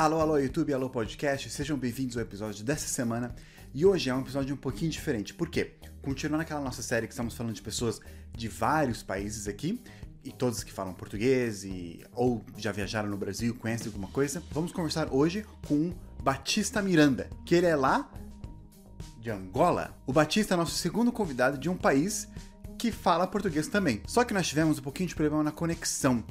Alô, alô, YouTube, alô, podcast, sejam bem-vindos ao episódio dessa semana. E hoje é um episódio um pouquinho diferente. Por quê? Continuando aquela nossa série que estamos falando de pessoas de vários países aqui, e todos que falam português e ou já viajaram no Brasil, conhecem alguma coisa, vamos conversar hoje com Batista Miranda, que ele é lá de Angola. O Batista é nosso segundo convidado de um país que fala português também. Só que nós tivemos um pouquinho de problema na conexão.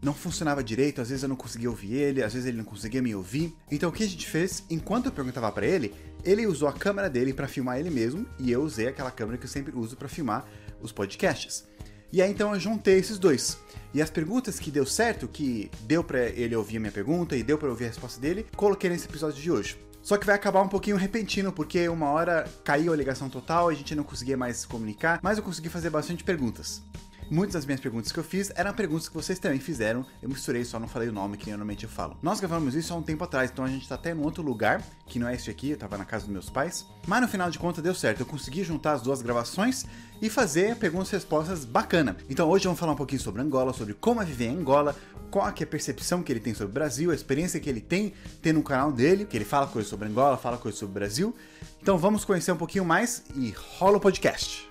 Não funcionava direito, às vezes eu não conseguia ouvir ele, às vezes ele não conseguia me ouvir. Então o que a gente fez? Enquanto eu perguntava para ele, ele usou a câmera dele para filmar ele mesmo e eu usei aquela câmera que eu sempre uso para filmar os podcasts. E aí então eu juntei esses dois. E as perguntas que deu certo, que deu para ele ouvir a minha pergunta e deu para ouvir a resposta dele, coloquei nesse episódio de hoje. Só que vai acabar um pouquinho repentino, porque uma hora caiu a ligação total, a gente não conseguia mais se comunicar, mas eu consegui fazer bastante perguntas. Muitas das minhas perguntas que eu fiz eram perguntas que vocês também fizeram. Eu misturei, só não falei o nome que normalmente eu falo. Nós gravamos isso há um tempo atrás, então a gente tá até em outro lugar, que não é este aqui, eu tava na casa dos meus pais. Mas no final de contas deu certo, eu consegui juntar as duas gravações e fazer perguntas e respostas bacana. Então hoje vamos falar um pouquinho sobre Angola, sobre como é viver em Angola, qual é a percepção que ele tem sobre o Brasil, a experiência que ele tem tendo no canal dele, que ele fala coisas sobre Angola, fala coisas sobre o Brasil. Então vamos conhecer um pouquinho mais e rola o podcast.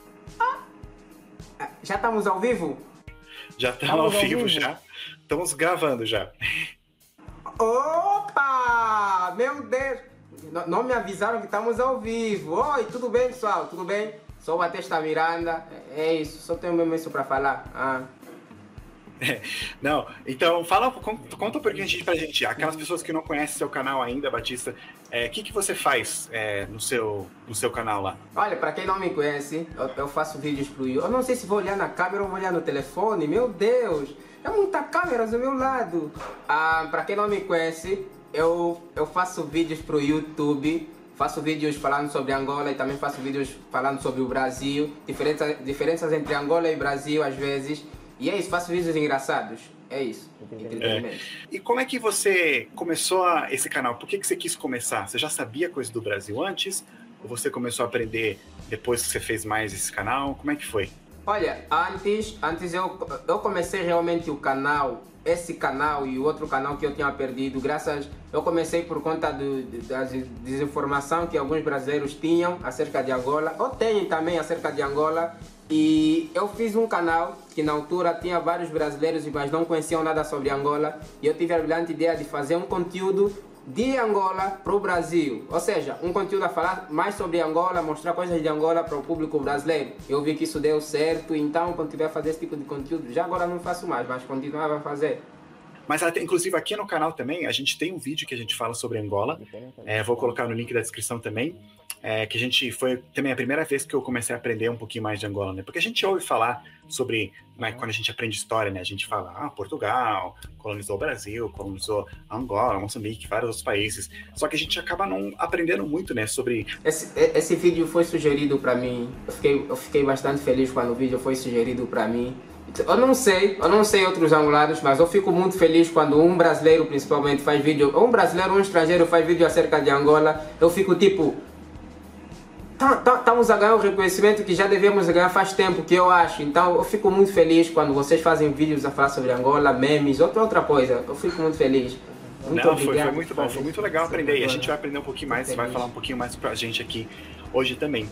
Já estamos ao vivo? Já estamos ao, ao vivo, vivo, já. Estamos gravando já. Opa! Meu Deus! Não, não me avisaram que estamos ao vivo. Oi, tudo bem, pessoal? Tudo bem? Sou o Batista Miranda. É isso, só tenho mesmo isso para falar. Ah. Não, então fala, conta um pouquinho pra gente, aquelas pessoas que não conhecem seu canal ainda, Batista, o é, que, que você faz é, no, seu, no seu canal lá? Olha, para quem não me conhece, eu, eu, faço vídeos pro YouTube. Eu não sei se vou olhar na câmera ou vou olhar no telefone, meu Deus, é muita câmeras do meu lado. Ah, para quem não me conhece, eu, eu faço vídeos pro YouTube. Faço vídeos falando sobre Angola e também faço vídeos falando sobre o Brasil, diferença, diferenças entre Angola e Brasil às vezes. E é isso, faço vídeos engraçados. É isso. É. E como é que você começou a, esse canal? Por que, que você quis começar? Você já sabia coisa do Brasil antes? Ou você começou a aprender depois que você fez mais esse canal? Como é que foi? Olha, antes, antes eu, eu comecei realmente o canal, esse canal e o outro canal que eu tinha perdido, graças. Eu comecei por conta do, da desinformação que alguns brasileiros tinham acerca de Angola, ou têm também acerca de Angola, e eu fiz um canal que na altura tinha vários brasileiros, mas não conheciam nada sobre Angola. E eu tive a brilhante ideia de fazer um conteúdo de Angola para o Brasil. Ou seja, um conteúdo a falar mais sobre Angola, mostrar coisas de Angola para o público brasileiro. Eu vi que isso deu certo, então quando tiver a fazer esse tipo de conteúdo, já agora não faço mais, mas continuava a fazer. Mas inclusive aqui no canal também, a gente tem um vídeo que a gente fala sobre Angola. É, vou colocar no link da descrição também. É, que a gente foi também a primeira vez que eu comecei a aprender um pouquinho mais de Angola, né? Porque a gente ouve falar sobre, né, quando a gente aprende história, né? A gente fala, ah, Portugal colonizou o Brasil, colonizou Angola, Moçambique, vários outros países. Só que a gente acaba não aprendendo muito, né, sobre... Esse, esse vídeo foi sugerido para mim, eu fiquei, eu fiquei bastante feliz quando o vídeo foi sugerido para mim. Eu não sei, eu não sei outros angolanos, mas eu fico muito feliz quando um brasileiro principalmente faz vídeo, um brasileiro ou um estrangeiro faz vídeo acerca de Angola, eu fico tipo, estamos tá, tá, a ganhar o reconhecimento que já devemos ganhar faz tempo, que eu acho. Então eu fico muito feliz quando vocês fazem vídeos a falar sobre Angola, memes, outra outra coisa. Eu fico muito feliz. Muito Não, foi, foi, muito bom, foi muito legal aprender. E a gente vai aprender um pouquinho mais, vai falar um pouquinho mais pra gente aqui hoje também.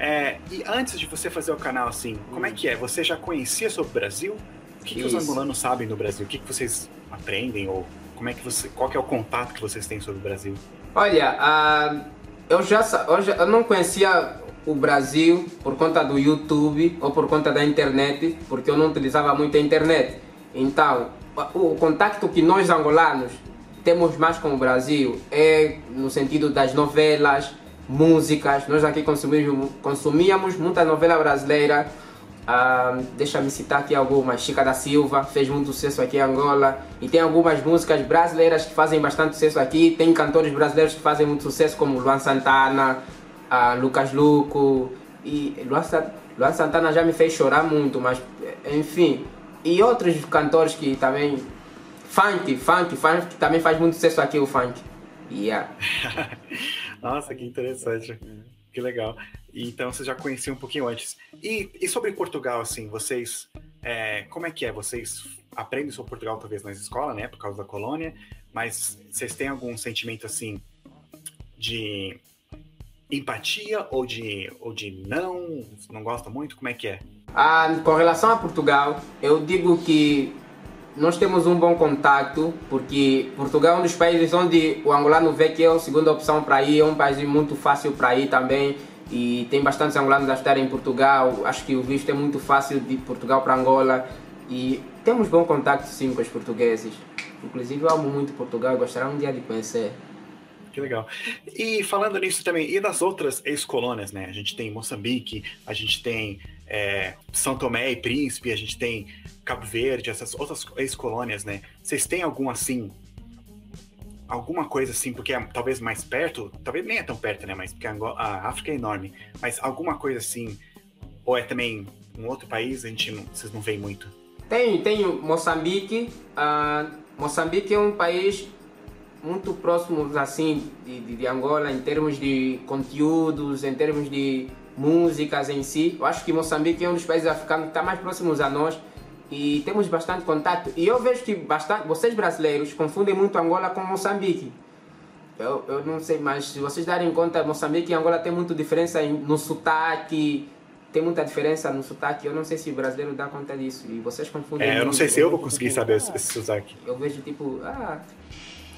É, e antes de você fazer o canal assim, como é que é? Você já conhecia sobre o Brasil? O que, que os angolanos sabem do Brasil? O que, que vocês aprendem? Ou como é que você, qual que é o contato que vocês têm sobre o Brasil? Olha, uh, eu, já, eu já eu não conhecia o Brasil por conta do YouTube ou por conta da internet, porque eu não utilizava muito a internet. Então, o contato que nós angolanos temos mais com o Brasil é no sentido das novelas, músicas. Nós aqui consumimos, consumíamos muita novela brasileira. Ah, Deixa-me citar aqui algumas. Chica da Silva fez muito sucesso aqui em Angola. E tem algumas músicas brasileiras que fazem bastante sucesso aqui. Tem cantores brasileiros que fazem muito sucesso, como Luan Santana, ah, Lucas Luco. E Luan, Luan Santana já me fez chorar muito, mas enfim. E outros cantores que também. Funk, funk, funk, que também faz muito sucesso aqui o funk. Yeah. Nossa, que interessante. Que legal. Então você já conhecia um pouquinho antes. E, e sobre Portugal, assim, vocês. É, como é que é? Vocês aprendem sobre Portugal talvez na escola, né, por causa da colônia, mas vocês têm algum sentimento assim de empatia ou de, ou de não? Não gosta muito? Como é que é? Ah, com relação a Portugal, eu digo que nós temos um bom contato, porque Portugal é um dos países onde o angolano vê que é a segunda opção para ir, é um país muito fácil para ir também, e tem bastantes angolanos a estar em Portugal. Acho que o visto é muito fácil de Portugal para Angola, e temos bom contato sim com os portugueses. Inclusive, eu amo muito Portugal gostaria um dia de conhecer. Que legal. E falando nisso também, e das outras ex-colônias, né? A gente tem Moçambique, a gente tem é, São Tomé e Príncipe, a gente tem Cabo Verde, essas outras ex-colônias, né? Vocês têm algum assim, alguma coisa assim, porque é talvez mais perto, talvez nem é tão perto, né? Mas porque a, a África é enorme, mas alguma coisa assim, ou é também um outro país, a gente não, vocês não veem muito? Tem, tem Moçambique. Uh, Moçambique é um país muito próximo assim de, de, de, Angola em termos de conteúdos, em termos de músicas em si. Eu acho que Moçambique é um dos países africanos que está mais próximos a nós e temos bastante contato. E eu vejo que bastante, vocês brasileiros confundem muito Angola com Moçambique. Eu, eu não sei, mas se vocês darem conta, Moçambique e Angola tem muita diferença no sotaque, tem muita diferença no sotaque. Eu não sei se o brasileiro dá conta disso. E vocês confundem. É, eu não sei se eu vou conseguir saber esse, esse sotaque. Eu vejo tipo, ah,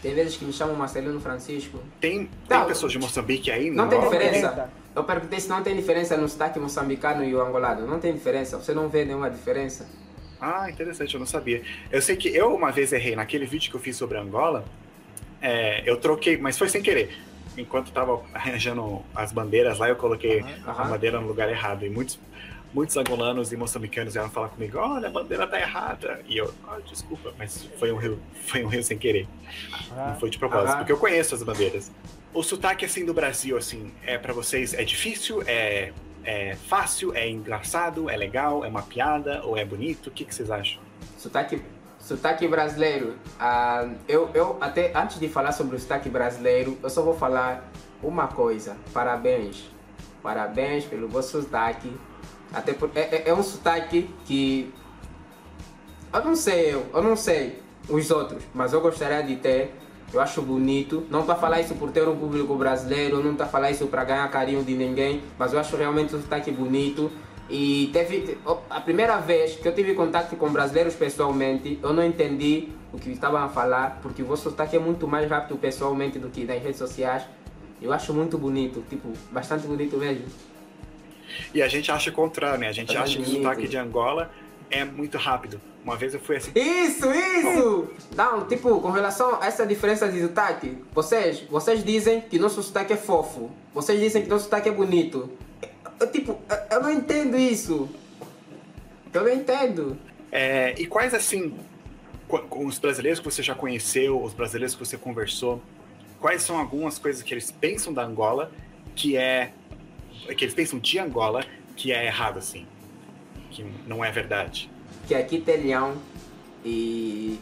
tem vezes que me chamam Marcelino Francisco. Tem, tem não, pessoas de Moçambique aí? Não, não tem diferença. Eu perguntei se não tem diferença no sotaque moçambicano e o angolano. Não tem diferença. Você não vê nenhuma diferença. Ah, interessante, eu não sabia. Eu sei que eu uma vez errei naquele vídeo que eu fiz sobre Angola. É, eu troquei, mas foi sem querer. Enquanto estava arranjando as bandeiras lá, eu coloquei uhum. a bandeira no lugar errado. E muitos, muitos angolanos e moçambicanos vieram falar comigo: olha, a bandeira tá errada. E eu, oh, desculpa, mas foi um rio, foi um rio sem querer. Uhum. Não foi de propósito, uhum. porque eu conheço as bandeiras. O sotaque assim do Brasil, assim, é para vocês é difícil? É é fácil, é engraçado, é legal, é uma piada ou é bonito? O que, que vocês acham? Sotaque, sotaque brasileiro. Uh, eu, eu até antes de falar sobre o sotaque brasileiro, eu só vou falar uma coisa. Parabéns. Parabéns pelo vosso sotaque. Até por, é, é, é um sotaque que eu não sei eu, eu não sei os outros, mas eu gostaria de ter eu acho bonito. Não para falar isso por ter um público brasileiro, não para falar isso para ganhar carinho de ninguém, mas eu acho realmente o sotaque bonito. E teve a primeira vez que eu tive contato com brasileiros pessoalmente, eu não entendi o que estavam a falar, porque o vosso sotaque é muito mais rápido pessoalmente do que nas redes sociais. Eu acho muito bonito, tipo, bastante bonito mesmo. E a gente acha o contrário, né? A gente é acha bonito. que o sotaque de Angola é muito rápido. Uma vez eu fui assim. Isso, isso! Não, tipo, com relação a essa diferença de sotaque, vocês, vocês dizem que nosso sotaque é fofo. Vocês dizem que nosso sotaque é bonito. Eu, tipo, eu não entendo isso. Eu não entendo. É, e quais, assim, com os brasileiros que você já conheceu, os brasileiros que você conversou, quais são algumas coisas que eles pensam da Angola que é. que eles pensam de Angola que é errado, assim? Que não é verdade? que aqui tem leão e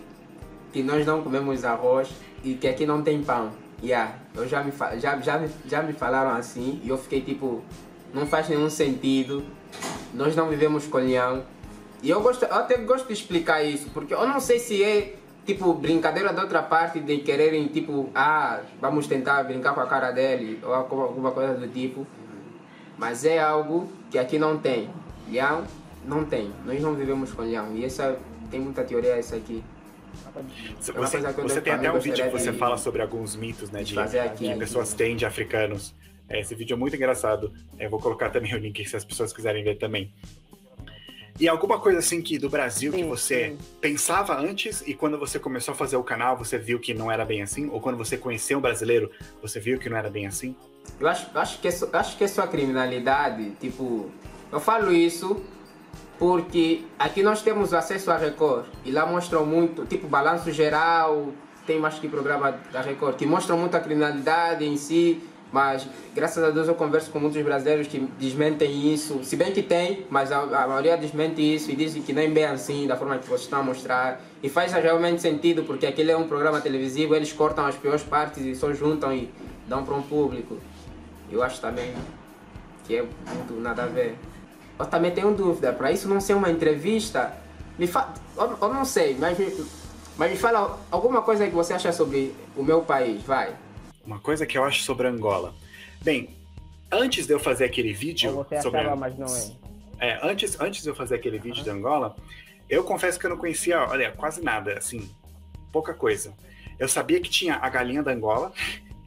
que nós não comemos arroz e que aqui não tem pão. Yeah, eu já me, já, já, já me falaram assim e eu fiquei tipo, não faz nenhum sentido, nós não vivemos com leão. E eu, gosto, eu até gosto de explicar isso, porque eu não sei se é tipo brincadeira da outra parte de quererem tipo, ah, vamos tentar brincar com a cara dele ou alguma coisa do tipo. Mas é algo que aqui não tem. Leão não tem. Nós não vivemos com leão. E essa tem muita teoria essa aqui. Você, você, você tem até um vídeo que você de, fala sobre alguns mitos, né? De, que pessoas têm de africanos. É, esse vídeo é muito engraçado. É, vou colocar também o link se as pessoas quiserem ver também. E alguma coisa assim que do Brasil sim, que você sim. pensava antes e quando você começou a fazer o canal você viu que não era bem assim? Ou quando você conheceu um brasileiro você viu que não era bem assim? Eu acho, acho, que, é só, acho que é só a criminalidade. Tipo, eu falo isso porque aqui nós temos acesso à Record e lá mostram muito, tipo balanço geral, tem mais que programa da Record, que mostram muito a criminalidade em si, mas graças a Deus eu converso com muitos brasileiros que desmentem isso, se bem que tem, mas a, a maioria desmente isso e dizem que nem bem assim, da forma que vocês estão a mostrar. E faz realmente sentido, porque aquele é um programa televisivo, eles cortam as piores partes e só juntam e dão para um público. Eu acho também que é muito nada a ver. Eu também tenho dúvida, para isso não ser uma entrevista, Me fa... eu, eu não sei, mas mas me fala alguma coisa que você acha sobre o meu país, vai. Uma coisa que eu acho sobre Angola. Bem, antes de eu fazer aquele vídeo Ou você sobre achava, mas não é. é, antes, antes de eu fazer aquele vídeo de Angola, eu confesso que eu não conhecia, olha, quase nada, assim, pouca coisa. Eu sabia que tinha a galinha da Angola,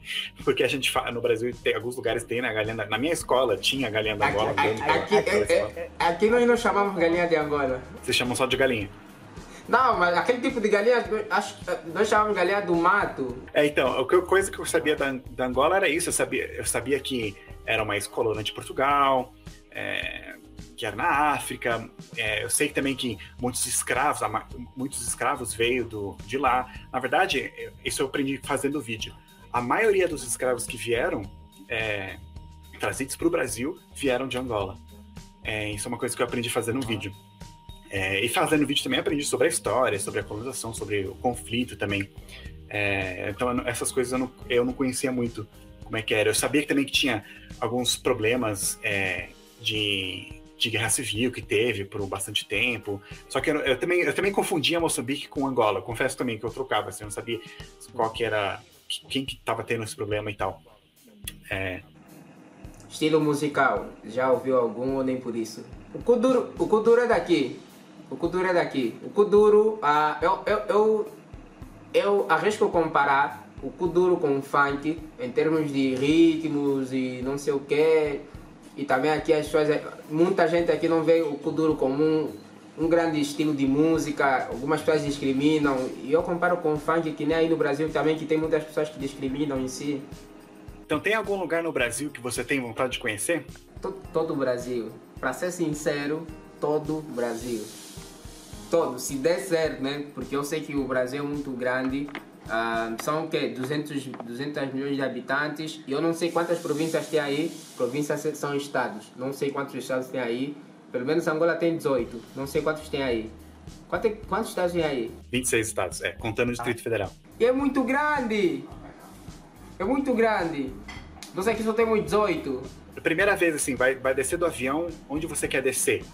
porque a gente fala, no Brasil, tem, alguns lugares tem, né, a galinha da, na minha escola tinha a galinha da Angola. Aqui, dentro da- aqui, daquela é- é- aqui nós não chamamos galinha de Angola. Vocês chamam só de galinha. Não, mas aquele tipo de galinha, acho, nós chamamos galinha do mato. É, então, a co- coisa que eu sabia da, da Angola era isso. Eu sabia, eu sabia que era uma ex-colônia de Portugal, é, que era na África. É, eu sei também que muitos escravos, muitos escravos veio do, de lá. Na verdade, isso eu aprendi fazendo vídeo. A maioria dos escravos que vieram, é, trazidos para o Brasil, vieram de Angola. É, isso é uma coisa que eu aprendi fazendo o vídeo. É, e fazendo vídeo também aprendi sobre a história, sobre a colonização, sobre o conflito também. É, então essas coisas eu não, eu não conhecia muito como é que era. Eu sabia que também que tinha alguns problemas é, de, de guerra civil que teve por bastante tempo. Só que eu, eu também, eu também confundia Moçambique com Angola. Confesso também que eu trocava, assim, eu não sabia qual que era, quem que estava tendo esse problema e tal. É, Estilo musical, já ouviu algum ou nem por isso? O Kuduro, o Kuduro é daqui. O Kuduro é daqui. O Kuduro, ah, eu, eu, eu, eu arrisco comparar o Kuduro com o funk em termos de ritmos e não sei o que. E também aqui as pessoas, muita gente aqui não vê o Kuduro como um, um grande estilo de música. Algumas pessoas discriminam. E eu comparo com o funk, que nem aí no Brasil também, que tem muitas pessoas que discriminam em si. então tem algum lugar no Brasil que você tem vontade de conhecer? To- todo o Brasil. Para ser sincero, todo o Brasil. Todo, se der certo, né? Porque eu sei que o Brasil é muito grande. Ah, são o quê? 200, 200 milhões de habitantes. E eu não sei quantas províncias tem aí. Províncias são estados. Não sei quantos estados tem aí. Pelo menos Angola tem 18. Não sei quantos tem aí. Quanto, quantos estados tem aí? 26 estados, é, contando o Distrito Federal. E é muito grande! É muito grande. Nós aqui só temos 18. Primeira vez, assim, vai, vai descer do avião, onde você quer descer?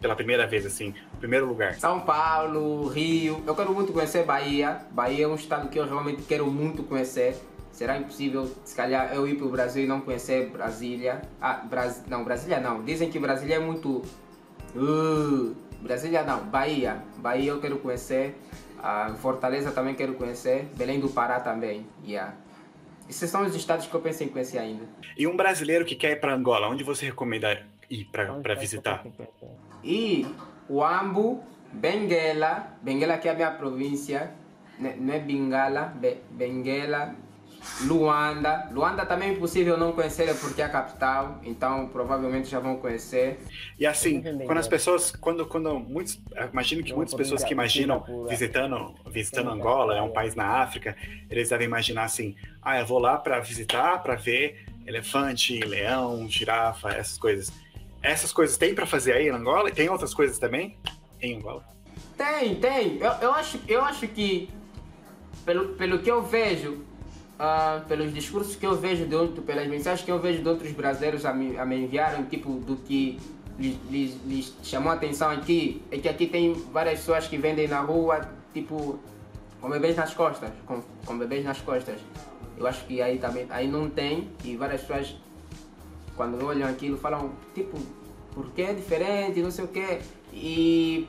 Pela primeira vez, assim, primeiro lugar. São Paulo, Rio. Eu quero muito conhecer Bahia. Bahia é um estado que eu realmente quero muito conhecer. Será impossível, se calhar, eu ir para o Brasil e não conhecer Brasília. Ah, Bras... não, Brasília não. Dizem que Brasília é muito. Uh, Brasília não, Bahia. Bahia eu quero conhecer. Ah, Fortaleza também quero conhecer. Belém do Pará também. Yeah. Esses são os estados que eu pensei em conhecer ainda. E um brasileiro que quer ir para Angola, onde você recomenda ir para visitar? E Uambo, Benguela, Benguela que é a minha província, né- não é Bengala, Be- Benguela, Luanda. Luanda também é impossível não conhecer porque é a capital, então provavelmente já vão conhecer. E assim, quando as né? pessoas, quando, quando muitos, imagino que Não, muitas pessoas que imaginam visitando, visitando Sim, Angola, é um é. país na África, eles devem imaginar assim, ah, eu vou lá para visitar, para ver elefante, leão, girafa, essas coisas. Essas coisas tem para fazer aí em Angola? E tem outras coisas também em Angola? Tem, tem. Eu, eu, acho, eu acho que, pelo, pelo que eu vejo, ah, pelos discursos que eu vejo, de outro, pelas mensagens que eu vejo de outros brasileiros a me, a me enviarem, tipo, do que lhes, lhes, lhes chamou a atenção aqui, é que aqui tem várias pessoas que vendem na rua, tipo, com bebês nas costas, com, com bebês nas costas. Eu acho que aí também, aí não tem, e várias pessoas quando olham aquilo falam tipo por que é diferente não sei o quê e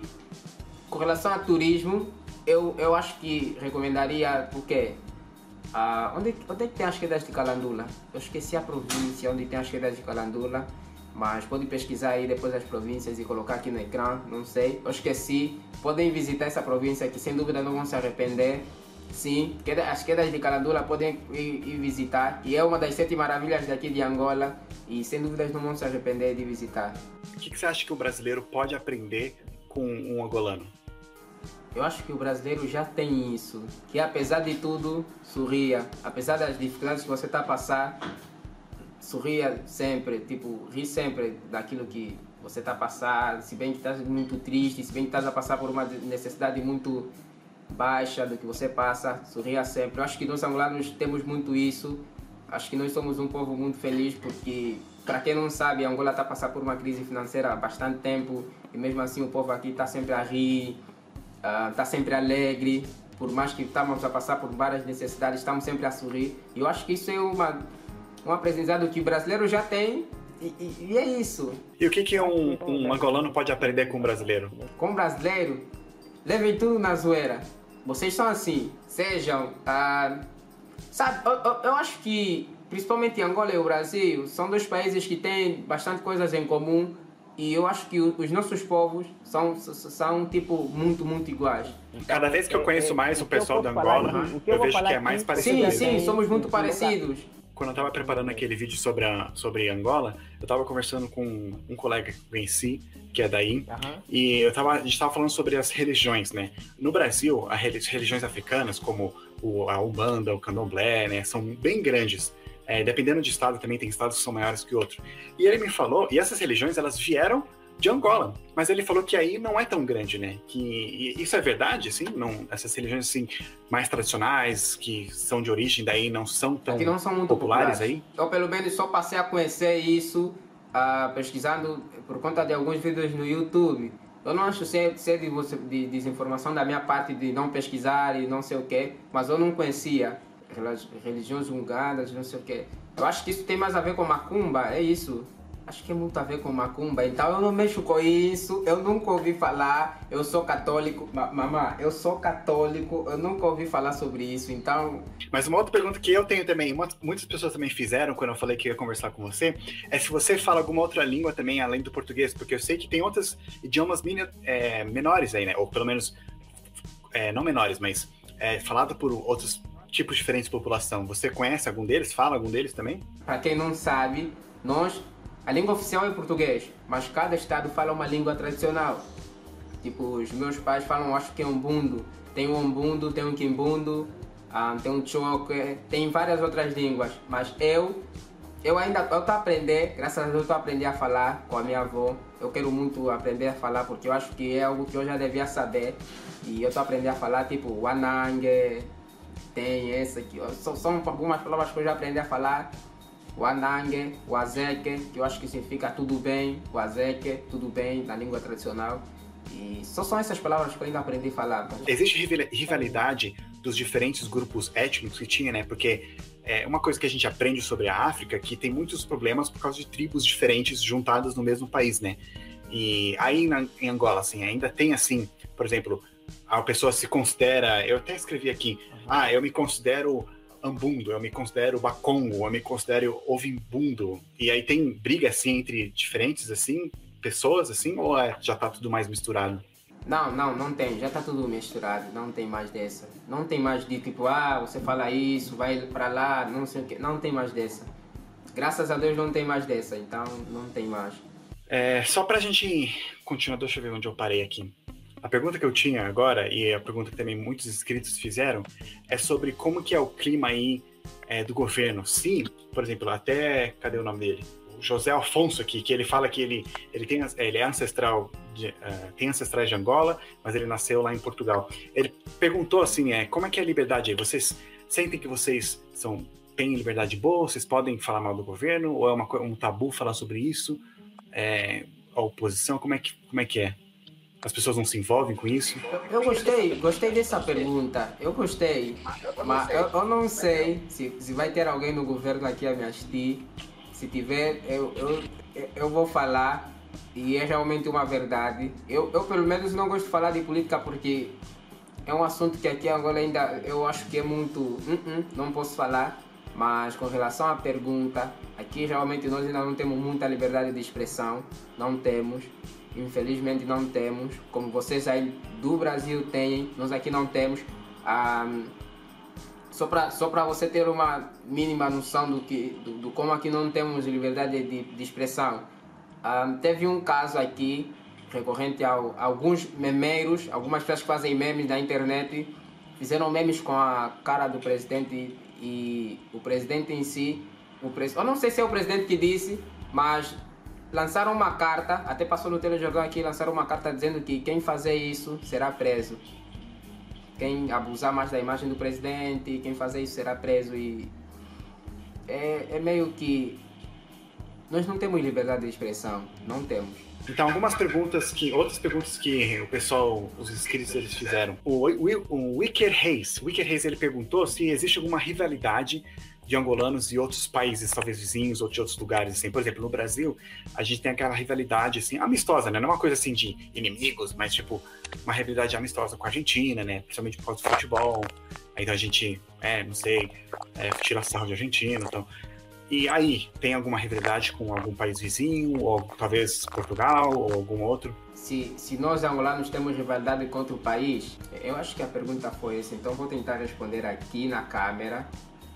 com relação a turismo eu, eu acho que recomendaria porque ah, onde, onde é que tem as quedas de Calandula? Eu esqueci a província onde tem as quedas de Calandula mas pode pesquisar aí depois as províncias e colocar aqui no ecrã, não sei, eu esqueci. Podem visitar essa província que sem dúvida não vão se arrepender. Sim, as quedas de Calandula podem ir, ir visitar, que é uma das sete maravilhas daqui de Angola e sem dúvidas não vão se arrepender de visitar. O que, que você acha que o brasileiro pode aprender com um angolano? Eu acho que o brasileiro já tem isso, que apesar de tudo, sorria. Apesar das dificuldades que você está a passar, sorria sempre, tipo, ri sempre daquilo que você está a passar, se bem que estás muito triste, se bem que estás a passar por uma necessidade muito baixa do que você passa, sorria sempre. Eu acho que nós angolanos temos muito isso. Acho que nós somos um povo muito feliz porque, para quem não sabe, Angola está a passar por uma crise financeira há bastante tempo e mesmo assim o povo aqui está sempre a rir está sempre alegre, por mais que estamos a passar por várias necessidades, estamos sempre a sorrir. E eu acho que isso é uma, um aprendizado que o brasileiro já tem e, e, e é isso. E o que, que um, um angolano pode aprender com o brasileiro? Com o brasileiro, levem tudo na zoeira. Vocês são assim, sejam. Ah, sabe, eu, eu, eu acho que principalmente Angola e o Brasil são dois países que têm bastante coisas em comum e eu acho que os nossos povos são, são tipo, muito, muito iguais. Cada vez que eu conheço mais o pessoal da Angola, eu vejo que é mais parecido. Sim, sim, somos muito parecidos quando eu estava preparando aquele vídeo sobre, a, sobre Angola, eu estava conversando com um colega que eu conheci, que é daí, uhum. e eu tava, a gente estava falando sobre as religiões, né? No Brasil, as religiões africanas, como o, a Umbanda, o Candomblé, né, são bem grandes. É, dependendo de estado, também tem estados que são maiores que outros. E ele me falou, e essas religiões, elas vieram de Angola. Mas ele falou que aí não é tão grande, né? Que isso é verdade, assim? Não, essas religiões assim mais tradicionais que são de origem daí não são tão Aqui não são muito populares, populares aí. Eu pelo menos só passei a conhecer isso uh, pesquisando por conta de alguns vídeos no YouTube. Eu não acho ser, ser de, de desinformação da minha parte de não pesquisar e não sei o quê, mas eu não conhecia religiões ungadas, não sei o quê. Eu acho que isso tem mais a ver com macumba, é isso? Acho que é muito a ver com macumba, então eu não mexo com isso, eu nunca ouvi falar, eu sou católico, mamã, eu sou católico, eu nunca ouvi falar sobre isso, então... Mas uma outra pergunta que eu tenho também, muitas pessoas também fizeram quando eu falei que ia conversar com você, é se você fala alguma outra língua também, além do português, porque eu sei que tem outros idiomas é, menores aí, né, ou pelo menos, é, não menores, mas é, falado por outros tipos diferentes de população. Você conhece algum deles? Fala algum deles também? Para quem não sabe, nós a língua oficial é português, mas cada estado fala uma língua tradicional. Tipo, os meus pais falam, acho que é um bundo. Tem um umbundo, tem um quimbundo, um, ah, tem um choque, tem várias outras línguas. Mas eu, eu ainda estou a aprender, graças a Deus estou a aprender a falar com a minha avó. Eu quero muito aprender a falar porque eu acho que é algo que eu já devia saber. E eu estou a aprender a falar tipo wanangue, tem essa aqui. São, são algumas palavras que eu já aprendi a falar o Anangue, o que eu acho que significa tudo bem, o tudo bem na língua tradicional. E só são essas palavras que eu ainda aprendi a falar. Existe rivalidade dos diferentes grupos étnicos que tinha, né? Porque é uma coisa que a gente aprende sobre a África é que tem muitos problemas por causa de tribos diferentes juntadas no mesmo país, né? E aí na, em Angola, assim, ainda tem assim, por exemplo, a pessoa se considera, eu até escrevi aqui, uhum. ah, eu me considero ambundo, eu me considero bacongo, eu me considero ovimbundo. E aí tem briga assim entre diferentes assim, pessoas assim, ou é, já tá tudo mais misturado? Não, não, não tem, já tá tudo misturado, não tem mais dessa. Não tem mais de tipo, ah, você fala isso, vai para lá, não sei o que, não tem mais dessa. Graças a Deus não tem mais dessa, então não tem mais. É, só pra gente continuar, deixa eu ver onde eu parei aqui. A pergunta que eu tinha agora, e a pergunta que também muitos inscritos fizeram, é sobre como que é o clima aí é, do governo. Se, por exemplo, até, cadê o nome dele? O José Alfonso aqui, que ele fala que ele, ele, tem, ele é ancestral, de, uh, tem ancestrais de Angola, mas ele nasceu lá em Portugal. Ele perguntou assim, é, como é que é a liberdade aí? Vocês sentem que vocês são, têm liberdade boa? Vocês podem falar mal do governo? Ou é uma, um tabu falar sobre isso? É, a oposição, como é que, como é, que é? As pessoas não se envolvem com isso? Eu, eu gostei, gostei dessa pergunta. Eu gostei. Mas eu, eu não sei se, se vai ter alguém no governo aqui a me assistir. Se tiver, eu, eu, eu vou falar e é realmente uma verdade. Eu, eu pelo menos não gosto de falar de política porque é um assunto que aqui em Angola ainda eu acho que é muito. Uh -uh, não posso falar. Mas com relação à pergunta, aqui realmente nós ainda não temos muita liberdade de expressão. Não temos. Infelizmente não temos, como vocês aí do Brasil têm, nós aqui não temos. Um, só para só você ter uma mínima noção do, que, do, do como aqui não temos liberdade de, de expressão. Um, teve um caso aqui recorrente a, a alguns memeiros, algumas pessoas que fazem memes na internet, fizeram memes com a cara do presidente e o presidente em si, o pres... eu não sei se é o presidente que disse, mas lançaram uma carta, até passou no telejornal aqui, lançaram uma carta dizendo que quem fazer isso será preso. Quem abusar mais da imagem do presidente, quem fazer isso será preso e é, é meio que nós não temos liberdade de expressão, não temos. Então, algumas perguntas que. Outras perguntas que o pessoal, os inscritos, eles fizeram. O, o, o Wicker Reis, Wicker Reis, ele perguntou se existe alguma rivalidade de angolanos e outros países, talvez vizinhos, ou de outros lugares, assim. Por exemplo, no Brasil, a gente tem aquela rivalidade, assim, amistosa, né? Não é uma coisa, assim, de inimigos, mas, tipo, uma rivalidade amistosa com a Argentina, né? Principalmente por causa do futebol. Aí então, a gente, é, não sei, é, tira sarro de Argentina, então... E aí, tem alguma rivalidade com algum país vizinho, ou talvez Portugal, ou algum outro? Se, se nós angolanos temos rivalidade com outro país, eu acho que a pergunta foi essa, então vou tentar responder aqui na câmera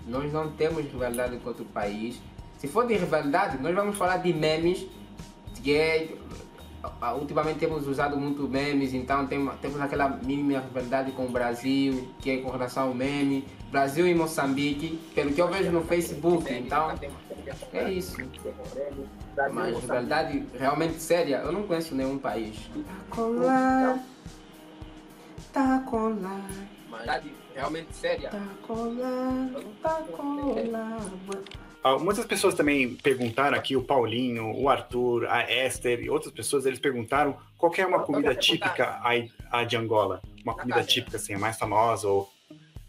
nós não temos rivalidade com outro país. Se for de rivalidade, nós vamos falar de memes, que é, ultimamente temos usado muito memes, então tem, temos aquela mínima rivalidade com o Brasil, que é com relação ao meme. Brasil e Moçambique, pelo que eu vejo no Facebook, então é isso. Mas rivalidade realmente séria, eu não conheço nenhum país. Tá colar, tá colar. Mas realmente séria. Tá colando, tá. Ah, muitas pessoas também perguntaram aqui, o Paulinho, o Arthur, a Esther e outras pessoas, eles perguntaram qual é uma comida típica a, de Angola. Uma comida típica, assim, a mais famosa ou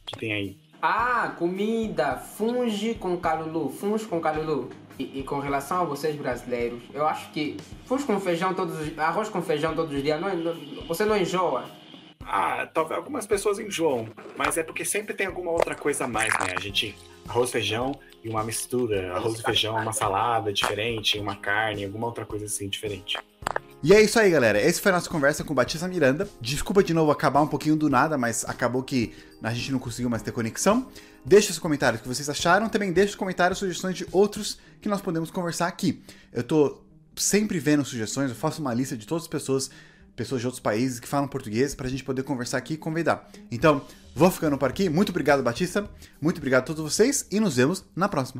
que tem aí. Ah, comida, funge com calulu, funge com calulu. E, e, com relação a vocês brasileiros, eu acho que funge com feijão todos os, arroz com feijão todos os dias, não, não, você não enjoa. Ah, talvez algumas pessoas enjoam, mas é porque sempre tem alguma outra coisa a mais, né? A gente arroz, feijão e uma mistura, arroz e feijão, uma salada diferente, uma carne, alguma outra coisa assim diferente. E é isso aí, galera. Essa foi a nossa conversa com Batista Miranda. Desculpa de novo acabar um pouquinho do nada, mas acabou que a gente não conseguiu mais ter conexão. Deixe os comentários que vocês acharam. Também deixe os comentários sugestões de outros que nós podemos conversar aqui. Eu tô sempre vendo sugestões, eu faço uma lista de todas as pessoas pessoas de outros países que falam português para a gente poder conversar aqui e convidar. Então, vou ficando por aqui. Muito obrigado, Batista. Muito obrigado a todos vocês e nos vemos na próxima.